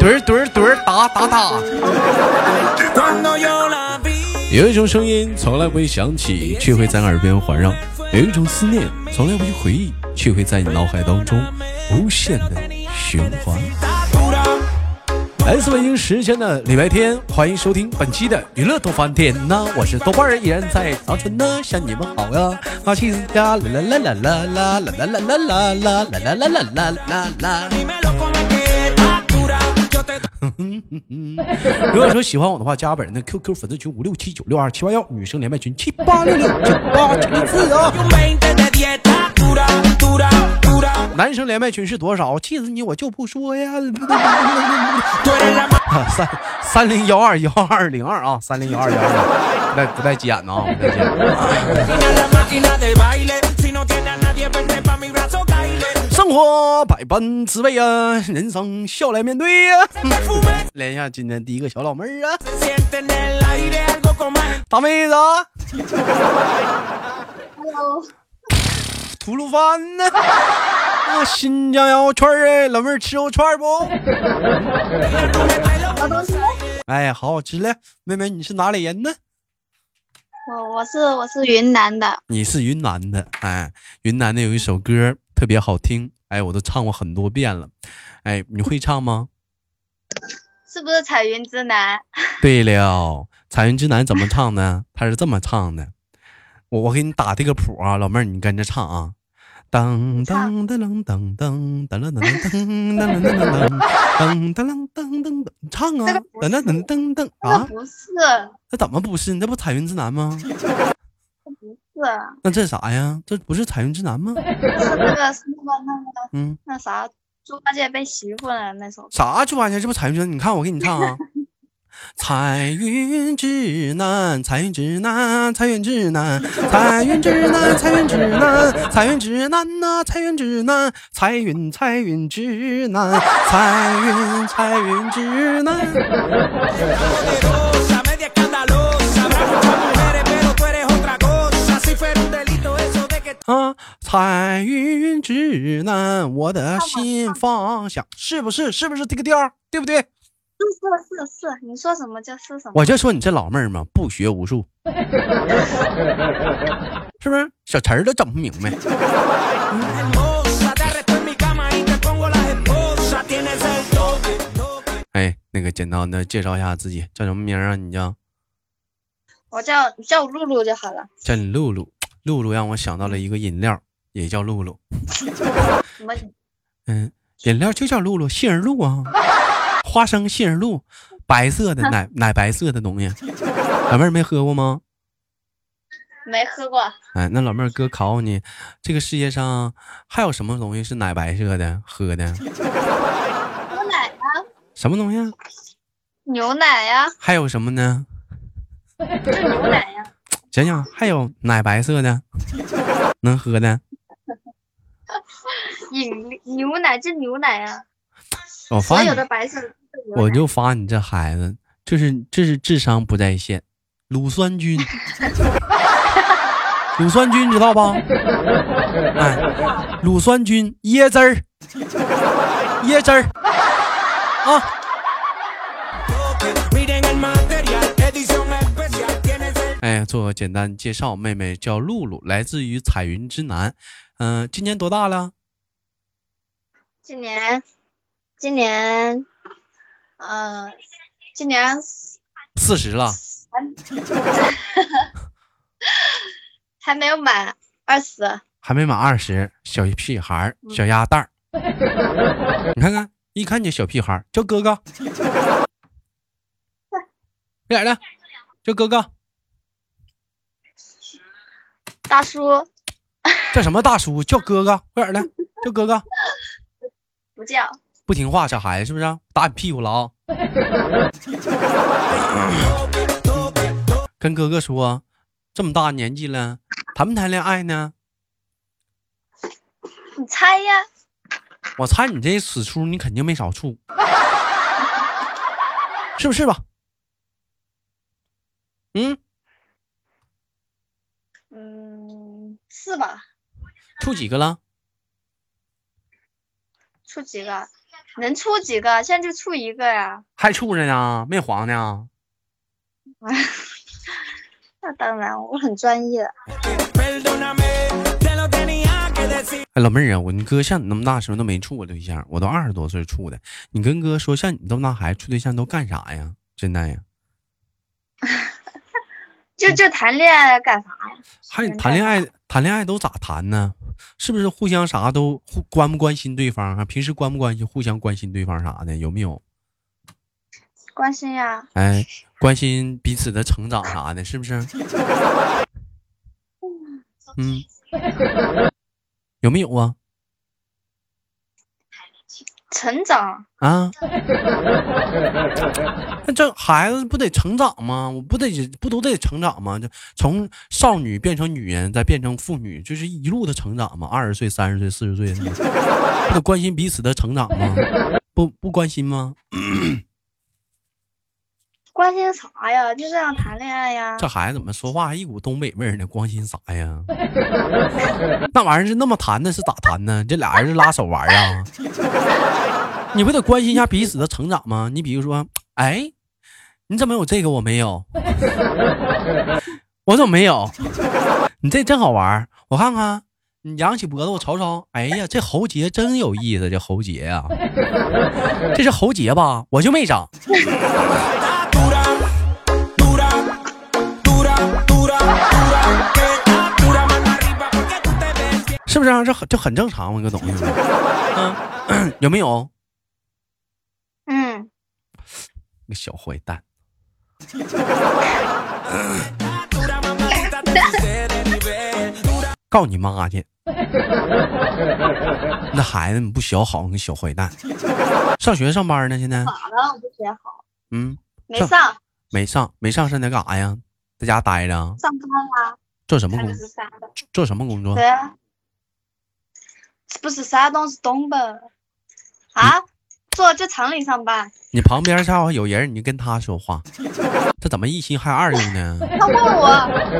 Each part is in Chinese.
墩儿墩儿墩儿哒哒哒。有一种声音从来不会响起，却会在耳边环绕；有一种思念从来不去回忆，却会在你脑海当中无限的循环。来自北京时间的礼拜天，欢迎收听本期的娱乐多翻天呐！我是豆瓣儿，依然在长春呢，向你们好呀！啊，妻子家啦啦啦啦啦啦啦啦啦啦啦啦啦啦啦啦啦。如果说喜欢我的话，加本人的 QQ 粉丝群五六七九六二七八幺，女生连麦群七八六六九八七零四啊。男生连麦群是多少？气死你，我就不说呀。三三零幺二幺二零二啊，三零幺二幺二，不带不带急眼的啊，不带急眼。生活百般滋味啊，人生笑来面对呀。连一下今天第一个小老妹儿啊，大妹子。Hello。吐鲁番呢？啊，新疆羊肉串儿老妹儿吃肉串不？哎，好好吃嘞，妹妹你是哪里人呢？我我是我是云南的。你是云南的，哎，云南的有一首歌特别好听，哎，我都唱过很多遍了，哎，你会唱吗？是不是彩云之南？对了，彩云之南怎么唱呢？他是这么唱的。我我给你打这个谱啊，老妹儿，你跟着唱啊！噔噔噔噔噔噔噔噔噔噔噔噔噔噔噔噔噔噔，唱啊！噔噔噔噔噔啊！不是，那怎么不是？那不彩云之南吗？那这啥呀？这不是彩云之南吗？是那个是那个那个嗯，那啥猪八戒背媳妇了那首。啥猪八戒？这不彩云之南？你看我给你唱啊！彩云之南，彩云之南，彩云之南，彩云之南，彩云之南，彩云之南呐，彩云之南，彩云彩云之南，彩云彩云之南。啊，彩云之南，我的心方向，是不是？是不是这个调？对不对？是是是，你说什么就是什么。我就说你这老妹儿嘛，不学无术，是不是？小词儿都整不明白。哎，那个简单的介绍一下自己，叫什么名啊？你叫？我叫叫露露就好了。叫你露露，露露让我想到了一个饮料，也叫露露。什么？嗯，饮料就叫露露，杏仁露啊。花生杏仁露，白色的奶 奶白色的东西，老妹儿没喝过吗？没喝过。哎，那老妹儿哥考考你，这个世界上还有什么东西是奶白色的喝的？牛奶啊。什么东西？牛奶呀。还有什么呢？就牛奶呀。想想还有奶白色的能喝的？饮牛奶这牛奶啊。我发有的白色，我就发你这孩子，这是这是智商不在线，乳酸菌，乳酸菌知道吧？哎，乳酸菌椰汁儿，椰汁儿啊！哎，做个简单介绍，妹妹叫露露，来自于彩云之南，嗯，今年多大了？今年。今年，呃，今年四十了，还 没有满二十，还没满二十，小屁孩小鸭蛋儿，你看看，一看就小屁孩叫哥哥，快点的，叫哥哥，大叔，叫什么大叔？叫哥哥，快点的，叫哥哥，不叫。不听话，小孩子是不是打你屁股了啊？跟哥哥说，这么大年纪了，谈不谈恋爱呢？你猜呀？我猜你这死出，你肯定没少处，是不是吧？嗯嗯。是吧？处几个了？处几个？能处几个？现在就处一个呀。还处着呢，没黄呢。那当然，我很专业。哎，老妹儿啊，我你哥像你那么大时候都没处过对象，我都二十多岁处的。你跟哥说，像你这么大孩子处对象都干啥呀？真的呀？就这谈恋爱干啥呀？还谈恋爱？谈恋爱都咋谈呢？是不是互相啥都互关不关心对方啊？平时关不关心？互相关心对方啥的有没有？关心呀。哎，关心彼此的成长啥的，是不是？嗯，有没有啊？成长啊，那这孩子不得成长吗？我不得不都得成长吗？就从少女变成女人，再变成妇女，就是一路的成长吗？二十岁、三十岁、四十岁，不得关心彼此的成长吗？不不关心吗？关心啥呀？就这样谈恋爱呀？这孩子怎么说话一股东北味儿呢？关心啥呀？那玩意儿是那么谈的，是咋谈呢？这俩人是拉手玩啊？你不得关心一下彼此的成长吗？你比如说，哎，你怎么有这个我没有？我怎么没有？你这真好玩我看看，你扬起脖子我瞅瞅。哎呀，这喉结真有意思，这喉结呀，这是喉结吧？我就没长。是不是啊？这很这很正常嘛，一个东西。嗯，有没有？嗯，个小坏蛋。告你妈去！那孩子你不学好，你小坏蛋。上学上班呢？现在？咋了？我不学好。嗯。没上。没上，没上，现在干啥呀？在家待着。上班啊。做什么工作？做什么工作？对啊。不是山东，是东北。啊？做在厂里上班。你旁边下有人，你就跟他说话。这怎么一心还二用呢？他问我，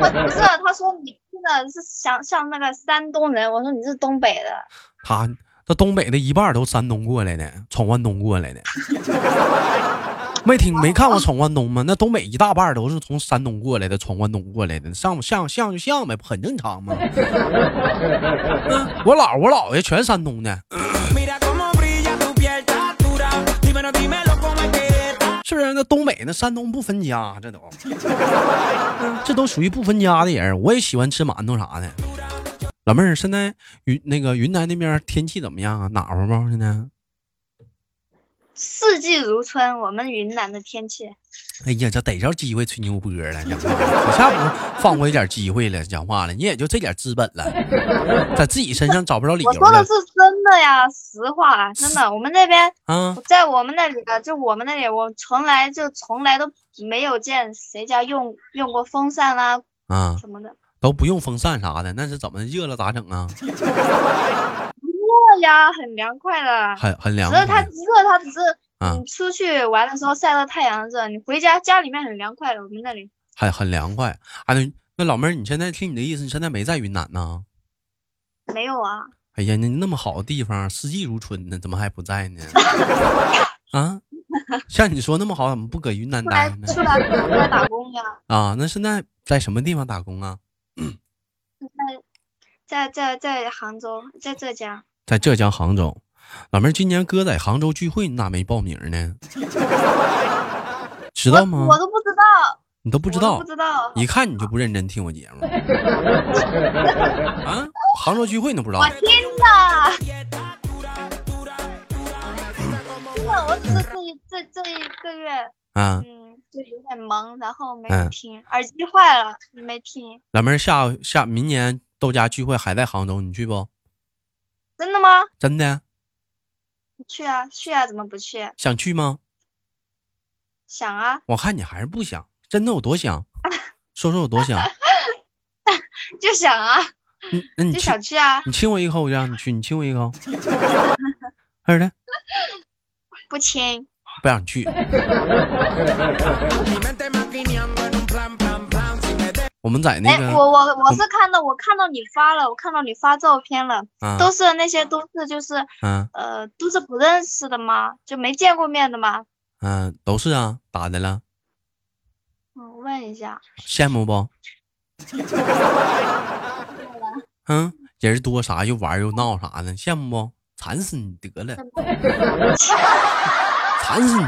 我不是，他说你真的是像像那个山东人。我说你是东北的。他，这东北的一半都山东过来的，闯关东过来的。没听没看过闯关东吗？那东北一大半都是从山东过来的，闯关东过来的，像像像就像呗，很正常嘛。我姥我姥爷全山东的，是不是？那东北那山东不分家，这都，这都属于不分家的人。我也喜欢吃馒头啥的。老妹儿，现在云那个云南那边天气怎么样啊？暖和不？现在？四季如春，我们云南的天气。哎呀，这逮着机会吹牛波了，讲话，可下不放过一点机会了，讲话了，你也就这点资本了，在自己身上找不着理由。我说的是真的呀，实话，真的。我们那边，嗯，在我们那里啊，就我们那里，我从来就从来都没有见谁家用用过风扇啦，啊，什么的都不用风扇啥的，那是怎么热了咋整啊？呀，很凉快的，很很凉。只是它热，它只是你出去玩的时候晒到太阳热，你回家家里面很凉快的。我们那里还很凉快。啊，那那老妹儿，你现在听你的意思，你现在没在云南呢？没有啊。哎呀，那那么好的地方，四季如春呢，怎么还不在呢？啊，像你说那么好，怎么不搁云南待呢？出来出来打工呀。啊，那现在在什么地方打工啊？在在在在杭州，在浙江。在浙江杭州，老妹儿，今年哥在杭州聚会，你咋没报名呢？知道吗？我都不知道，你都不知道，不知道。一看你就不认真听我节目。啊，杭州聚会你都不知道？我听了，真的，我只是这一这这一个月，嗯，就有点忙，然后没有听，耳机坏了，没听。老妹儿，下下明年豆家聚会还在杭州，你去不？真的吗？真的。去啊，去啊，怎么不去？想去吗？想啊。我看你还是不想。真的有多想？说说有多想？就想啊。那你就想去啊？你亲我一口，我就让你去。你亲我一口。二的。不亲。不让你去。我们在那个，我我我是看到我看到你发了，我看到你发照片了，都是那些都是就是嗯呃都是不认识的吗？就没见过面的吗？嗯，都是啊，咋的了？我问一下，羡慕不？嗯，人多啥又玩又闹啥的，羡慕不？馋死你得了，馋死你！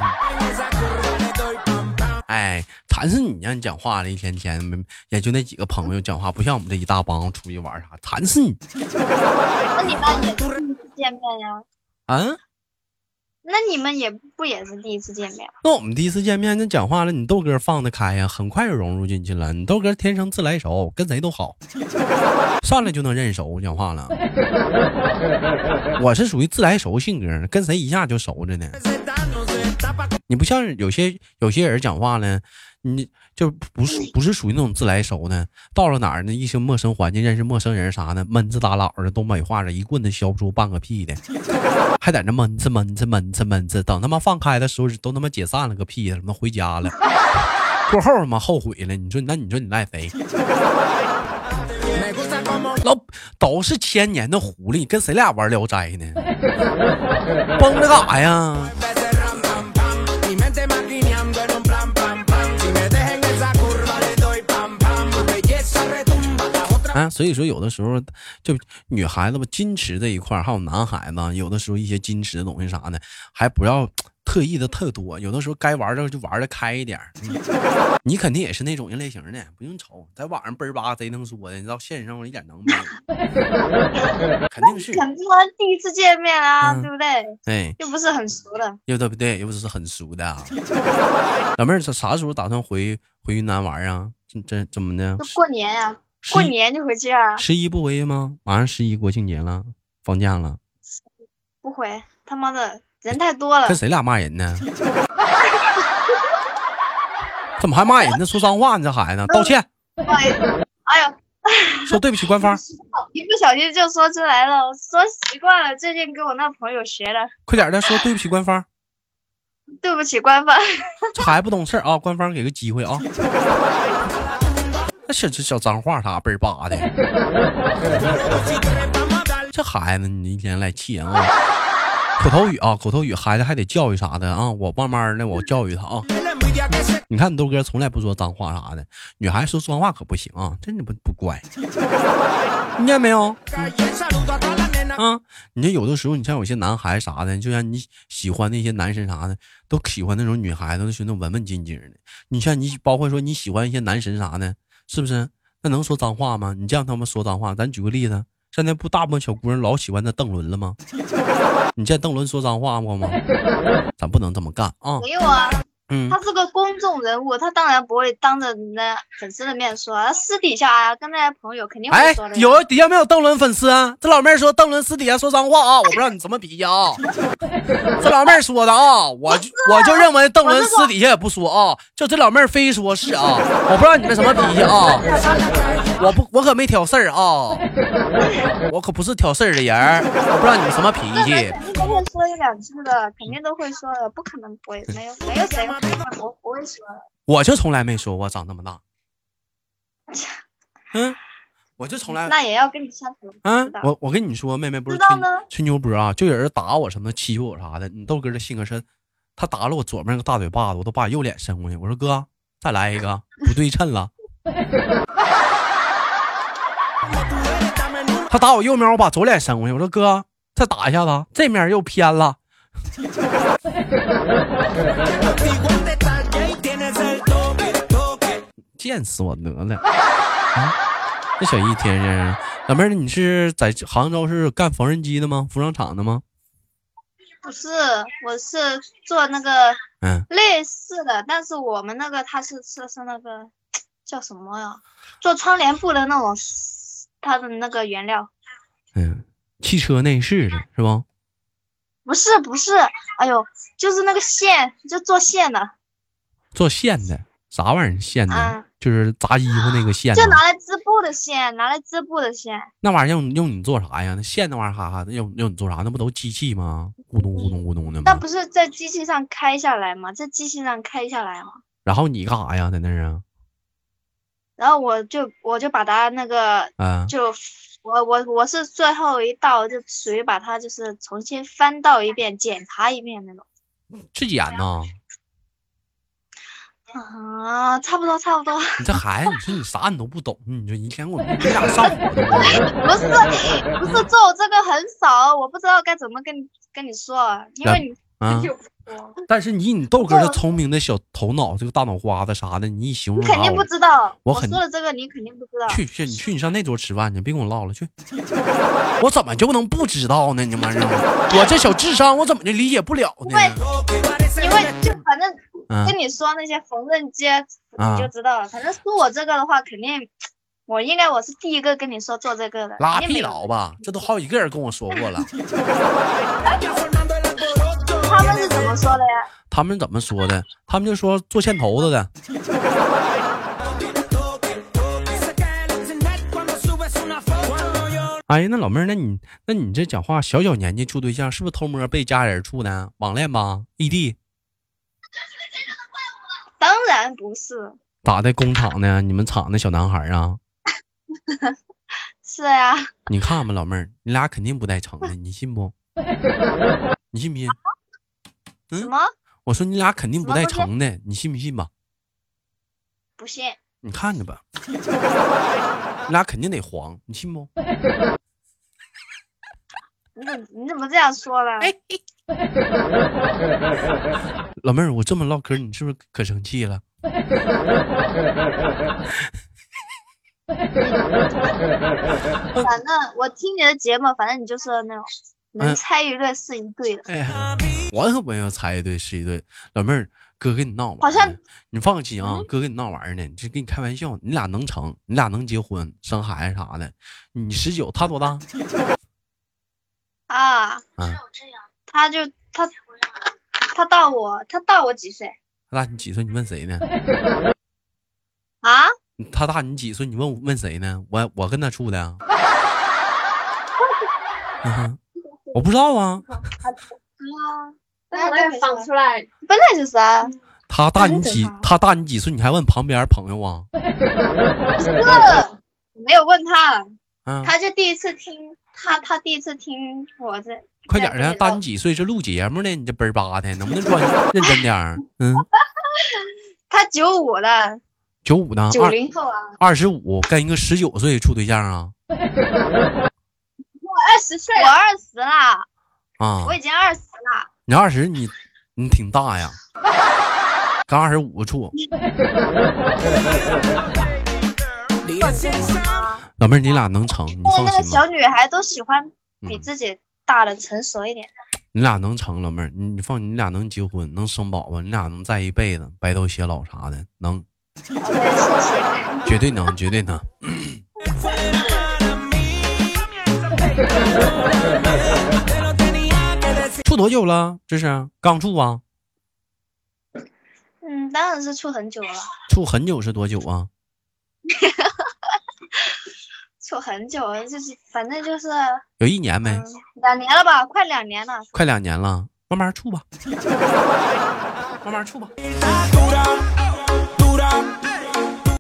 哎，馋死你！让你讲话了，一天天没，也就那几个朋友讲话，不像我们这一大帮出去玩啥，馋死你！那你们也是第一次见面呀？啊？那你们也不也是第一次见面？那我们第一次见面，那讲话了，你豆哥放得开呀，很快就融入进去了。你豆哥天生自来熟，跟谁都好，上来就能认熟，讲话了。我是属于自来熟性格，跟谁一下就熟着呢。你不像有些有些人讲话呢，你就不是不是属于那种自来熟呢。到了哪儿呢，一些陌生环境，认识陌生人啥的，闷子打老的，东北话的，一棍子削不出半个屁的，还在那闷子闷子闷子闷子，等他妈放开的时候，都他妈解散了个屁的，他妈回家了，过后他妈后悔了。你说那你说你赖谁？老都是千年的狐狸，跟谁俩玩聊斋呢？绷着干啥呀？啊，所以说有的时候就女孩子吧，矜持这一块还有男孩子，有的时候一些矜持的东西啥的，还不要特意的特多。有的时候该玩的就玩的开一点。你肯定也是那种人类型的，不用愁，在网上倍儿吧贼能说的，你到现实生活一点能没有？肯定是。肯定第一次见面啊，对不对？对，又不是很熟的。又对不对？又不是很熟的。老妹儿，啥啥时候打算回回云南玩啊？这这怎么的？过年呀。过年就回去啊？十一不回去吗？马上十一国庆节了，放假了。不回，他妈的人太多了。跟谁俩骂人呢？怎么还骂人呢？说脏话呢？这孩子，道歉。哎呀，说对不起官方。一不小心就说出来了，说习惯了。最近跟我那朋友学的。快点的，说对不起官方。对不起官方。这孩子不懂事啊，官方给个机会啊。那小这小脏话啥倍儿巴的，这孩子你一天来气人啊！口头语啊，口头语，孩子还得教育啥的啊！我慢慢的我教育他啊！你看你豆哥从来不说脏话啥的，女孩子说脏话可不行啊，真的不不乖。听见没有？啊，你这有的时候，你像有些男孩啥的，就像你喜欢那些男神啥的，都喜欢那种女孩子，都喜欢文文静静的。你像你，包括说你喜欢一些男神啥的。是不是？那能说脏话吗？你这样他们说脏话，咱举个例子，现在不大部分小姑娘老喜欢那邓伦了吗？你见邓伦说脏话过吗？咱不能这么干啊！没有啊。嗯，他是个公众人物，他当然不会当着那粉丝的面说，他私底下啊，跟那些朋友肯定会说的。有底下没有邓伦粉丝啊？这老妹儿说邓伦私底下说脏话啊，我不知道你什么脾气啊。这老妹儿说的啊，我我就认为邓伦私底下也不说啊，就这老妹儿非说是啊，我不知道你们什么脾气 啊。我不，我可没挑事儿啊，我可不是挑事儿的人，我不知道你们什么脾气。都会说一两次的，肯定都会说的，不可能不会，没有没有谁。我不会说，我就从来没说过长那么大。嗯，我就从来那也要跟你相处。嗯，我我跟你说，妹妹不是吹吹牛波啊，就有人打我什么欺负我啥的。你豆哥的性格是，他打了我左面那个大嘴巴子，我都把右脸伸过去。我说哥，再来一个，不对称了。他打我右面，我把左脸伸过去。我说哥，再打一下子，这面又偏了。贱死我得了！这小一天天，老妹儿，你是在杭州是干缝纫机的吗？服装厂的吗？不是，我是做那个嗯类似的，但是我们那个他是是是那个叫什么呀？做窗帘布的那种，它的那个原料。嗯，汽车内饰的是吧？不是不是，哎呦，就是那个线，就做线的。做线的啥玩意儿？线的，就是扎衣服那个线。就拿来织布的线，拿来织布的线。那玩意儿用用你做啥呀？那线那玩意儿哈哈，用用你做啥？那不都机器吗？咕咚咕咚咕咚的吗？那不是在机器上开下来吗？在机器上开下来吗？然后你干啥呀？在那儿啊？然后我就我就把它那个，就我我我是最后一道，就属于把它就是重新翻到一遍，检查一遍那种。质检呢？啊，差不多差不多。你这孩子，你说你啥你都不懂，你说一天我 你俩上不是不是做这个很少，我不知道该怎么跟跟你说，因为你。啊！但是以你豆哥这聪明的小头脑，这个大脑瓜子啥的，你一形容，你肯定不知道。我说的这个你肯定不知道。去去，你去你上那桌吃饭去，别跟我唠了。去，我怎么就能不知道呢？你妈的，我这小智商，我怎么就理解不了呢？因为就反正跟你说那些缝纫机，你就知道了。反正说我这个的话，肯定我应该我是第一个跟你说做这个的。拉屁倒吧，这都好几个人跟我说过了。他们是怎么说的呀？他们怎么说的？他们就说做线头子的。哎呀，那老妹儿，那你那你这讲话，小小年纪处对象，是不是偷摸被家人处的？网恋吧？异地？当然不是。咋的？工厂呢？你们厂的小男孩啊？是呀。你看吧，老妹儿，你俩肯定不带成的，你信不？你信不信？什么？我说你俩肯定不带成的，你信不信吧？不信。你看着吧，你俩肯定得黄，你信不？你怎你怎么这样说了？老妹儿，我这么唠嗑，你是不是可生气了？反正我听你的节目，反正你就是那种。能猜一对是一对的，我可不要猜一对是一对。老妹儿，哥跟你闹玩，好像你放心啊，哥跟你闹玩呢，这跟你开玩笑。你俩能成，你俩能结婚生孩子啥的。你十九，他多大？啊，他就他他大我，他大我几岁？他大你几岁？你问谁呢？啊？他大你几岁？你问问谁呢？我我跟他处的。我不知道啊。啊，那来放出来，本来就是啊。他大你几？他大你几岁？你还问旁边朋友啊？是，没有问他。嗯。他就第一次听，他他第一次听我这。快点的，大你几岁？这录节目呢？你这奔巴的，能不能专认真点儿？嗯。他九五的。九五的。九零后啊。二十五跟一个十九岁处对象啊？二十岁，我二十了，啊，我已经二十了。你二十，你你挺大呀，刚二十五处。老妹儿，你俩能成，你放心吧。那个小女孩都喜欢比自己大的、成熟一点的。你俩能成，老妹儿，你你放，你俩能结婚，能生宝宝，你俩能在一辈子，白头偕老啥的，能。绝对能，绝对能。处多久了？这是刚处啊？嗯，当然是处很久了。处很久是多久啊？处很久了，就是反正就是有一年没？两年了吧，快两年了。快两年了，慢慢处吧，慢慢处吧。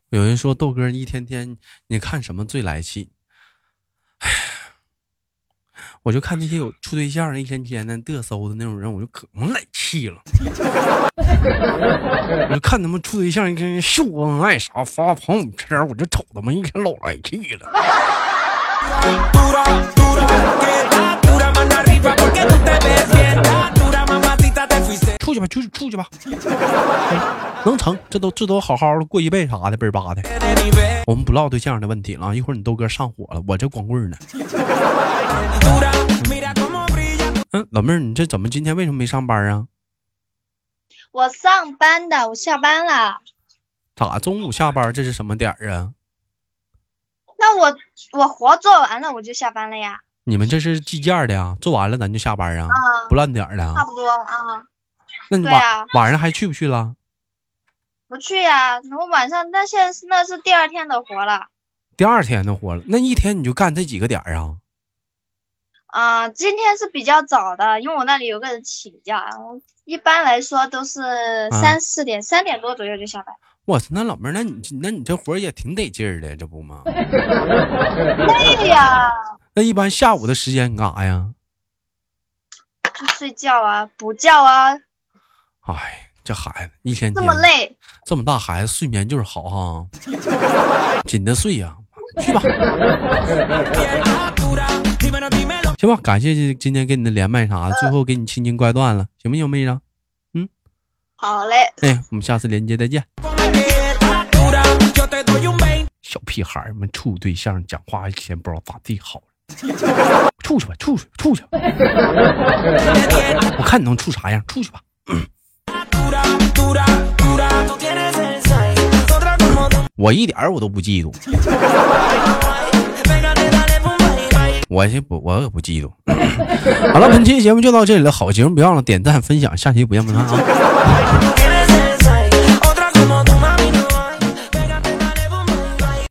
有人说豆哥一天天，你看什么最来气？我就看那些有处对象一天天的嘚瑟的那种人，我就可能来气了。我就看他们处对象一天秀恩爱啥发朋友圈，我就瞅他们一天老来气了。吧，就是处去吧，能成，这都这都好好的过一辈啥的，倍儿巴的。我们不唠对象的问题了，一会儿你豆哥上火了，我这光棍呢。嗯，老妹儿，你这怎么今天为什么没上班啊？我上班的，我下班了。咋中午下班？这是什么点儿啊？那我我活做完了，我就下班了呀。你们这是计件的呀？做完了咱就下班啊？不烂点的？差不多啊。那你晚晚上还去不去了？不去呀，我晚上那现在是那是第二天的活了。第二天的活了，那一天你就干这几个点儿啊？啊，今天是比较早的，因为我那里有个人请假，一般来说都是三四点、三点多左右就下班。我操，那老妹儿，那你那你这活也挺得劲儿的，这不吗？累呀。那一般下午的时间你干啥呀？就睡觉啊，补觉啊。哎，这孩子一天这么累，这么大孩子睡眠就是好哈，紧着睡呀，去吧。行吧，感谢今天跟你的连麦啥的，最后给你轻轻挂断了，行不行，妹子？嗯，好嘞。哎，我们下次连接再见。小屁孩们处对象讲话一天不知道咋地好处去吧，处去，处去。我看你能处啥样，处去吧。我一点我都不嫉妒。我先不，我可不嫉妒。好了，本期节目就到这里了。好节目别忘了点赞分享，下期不见不散啊！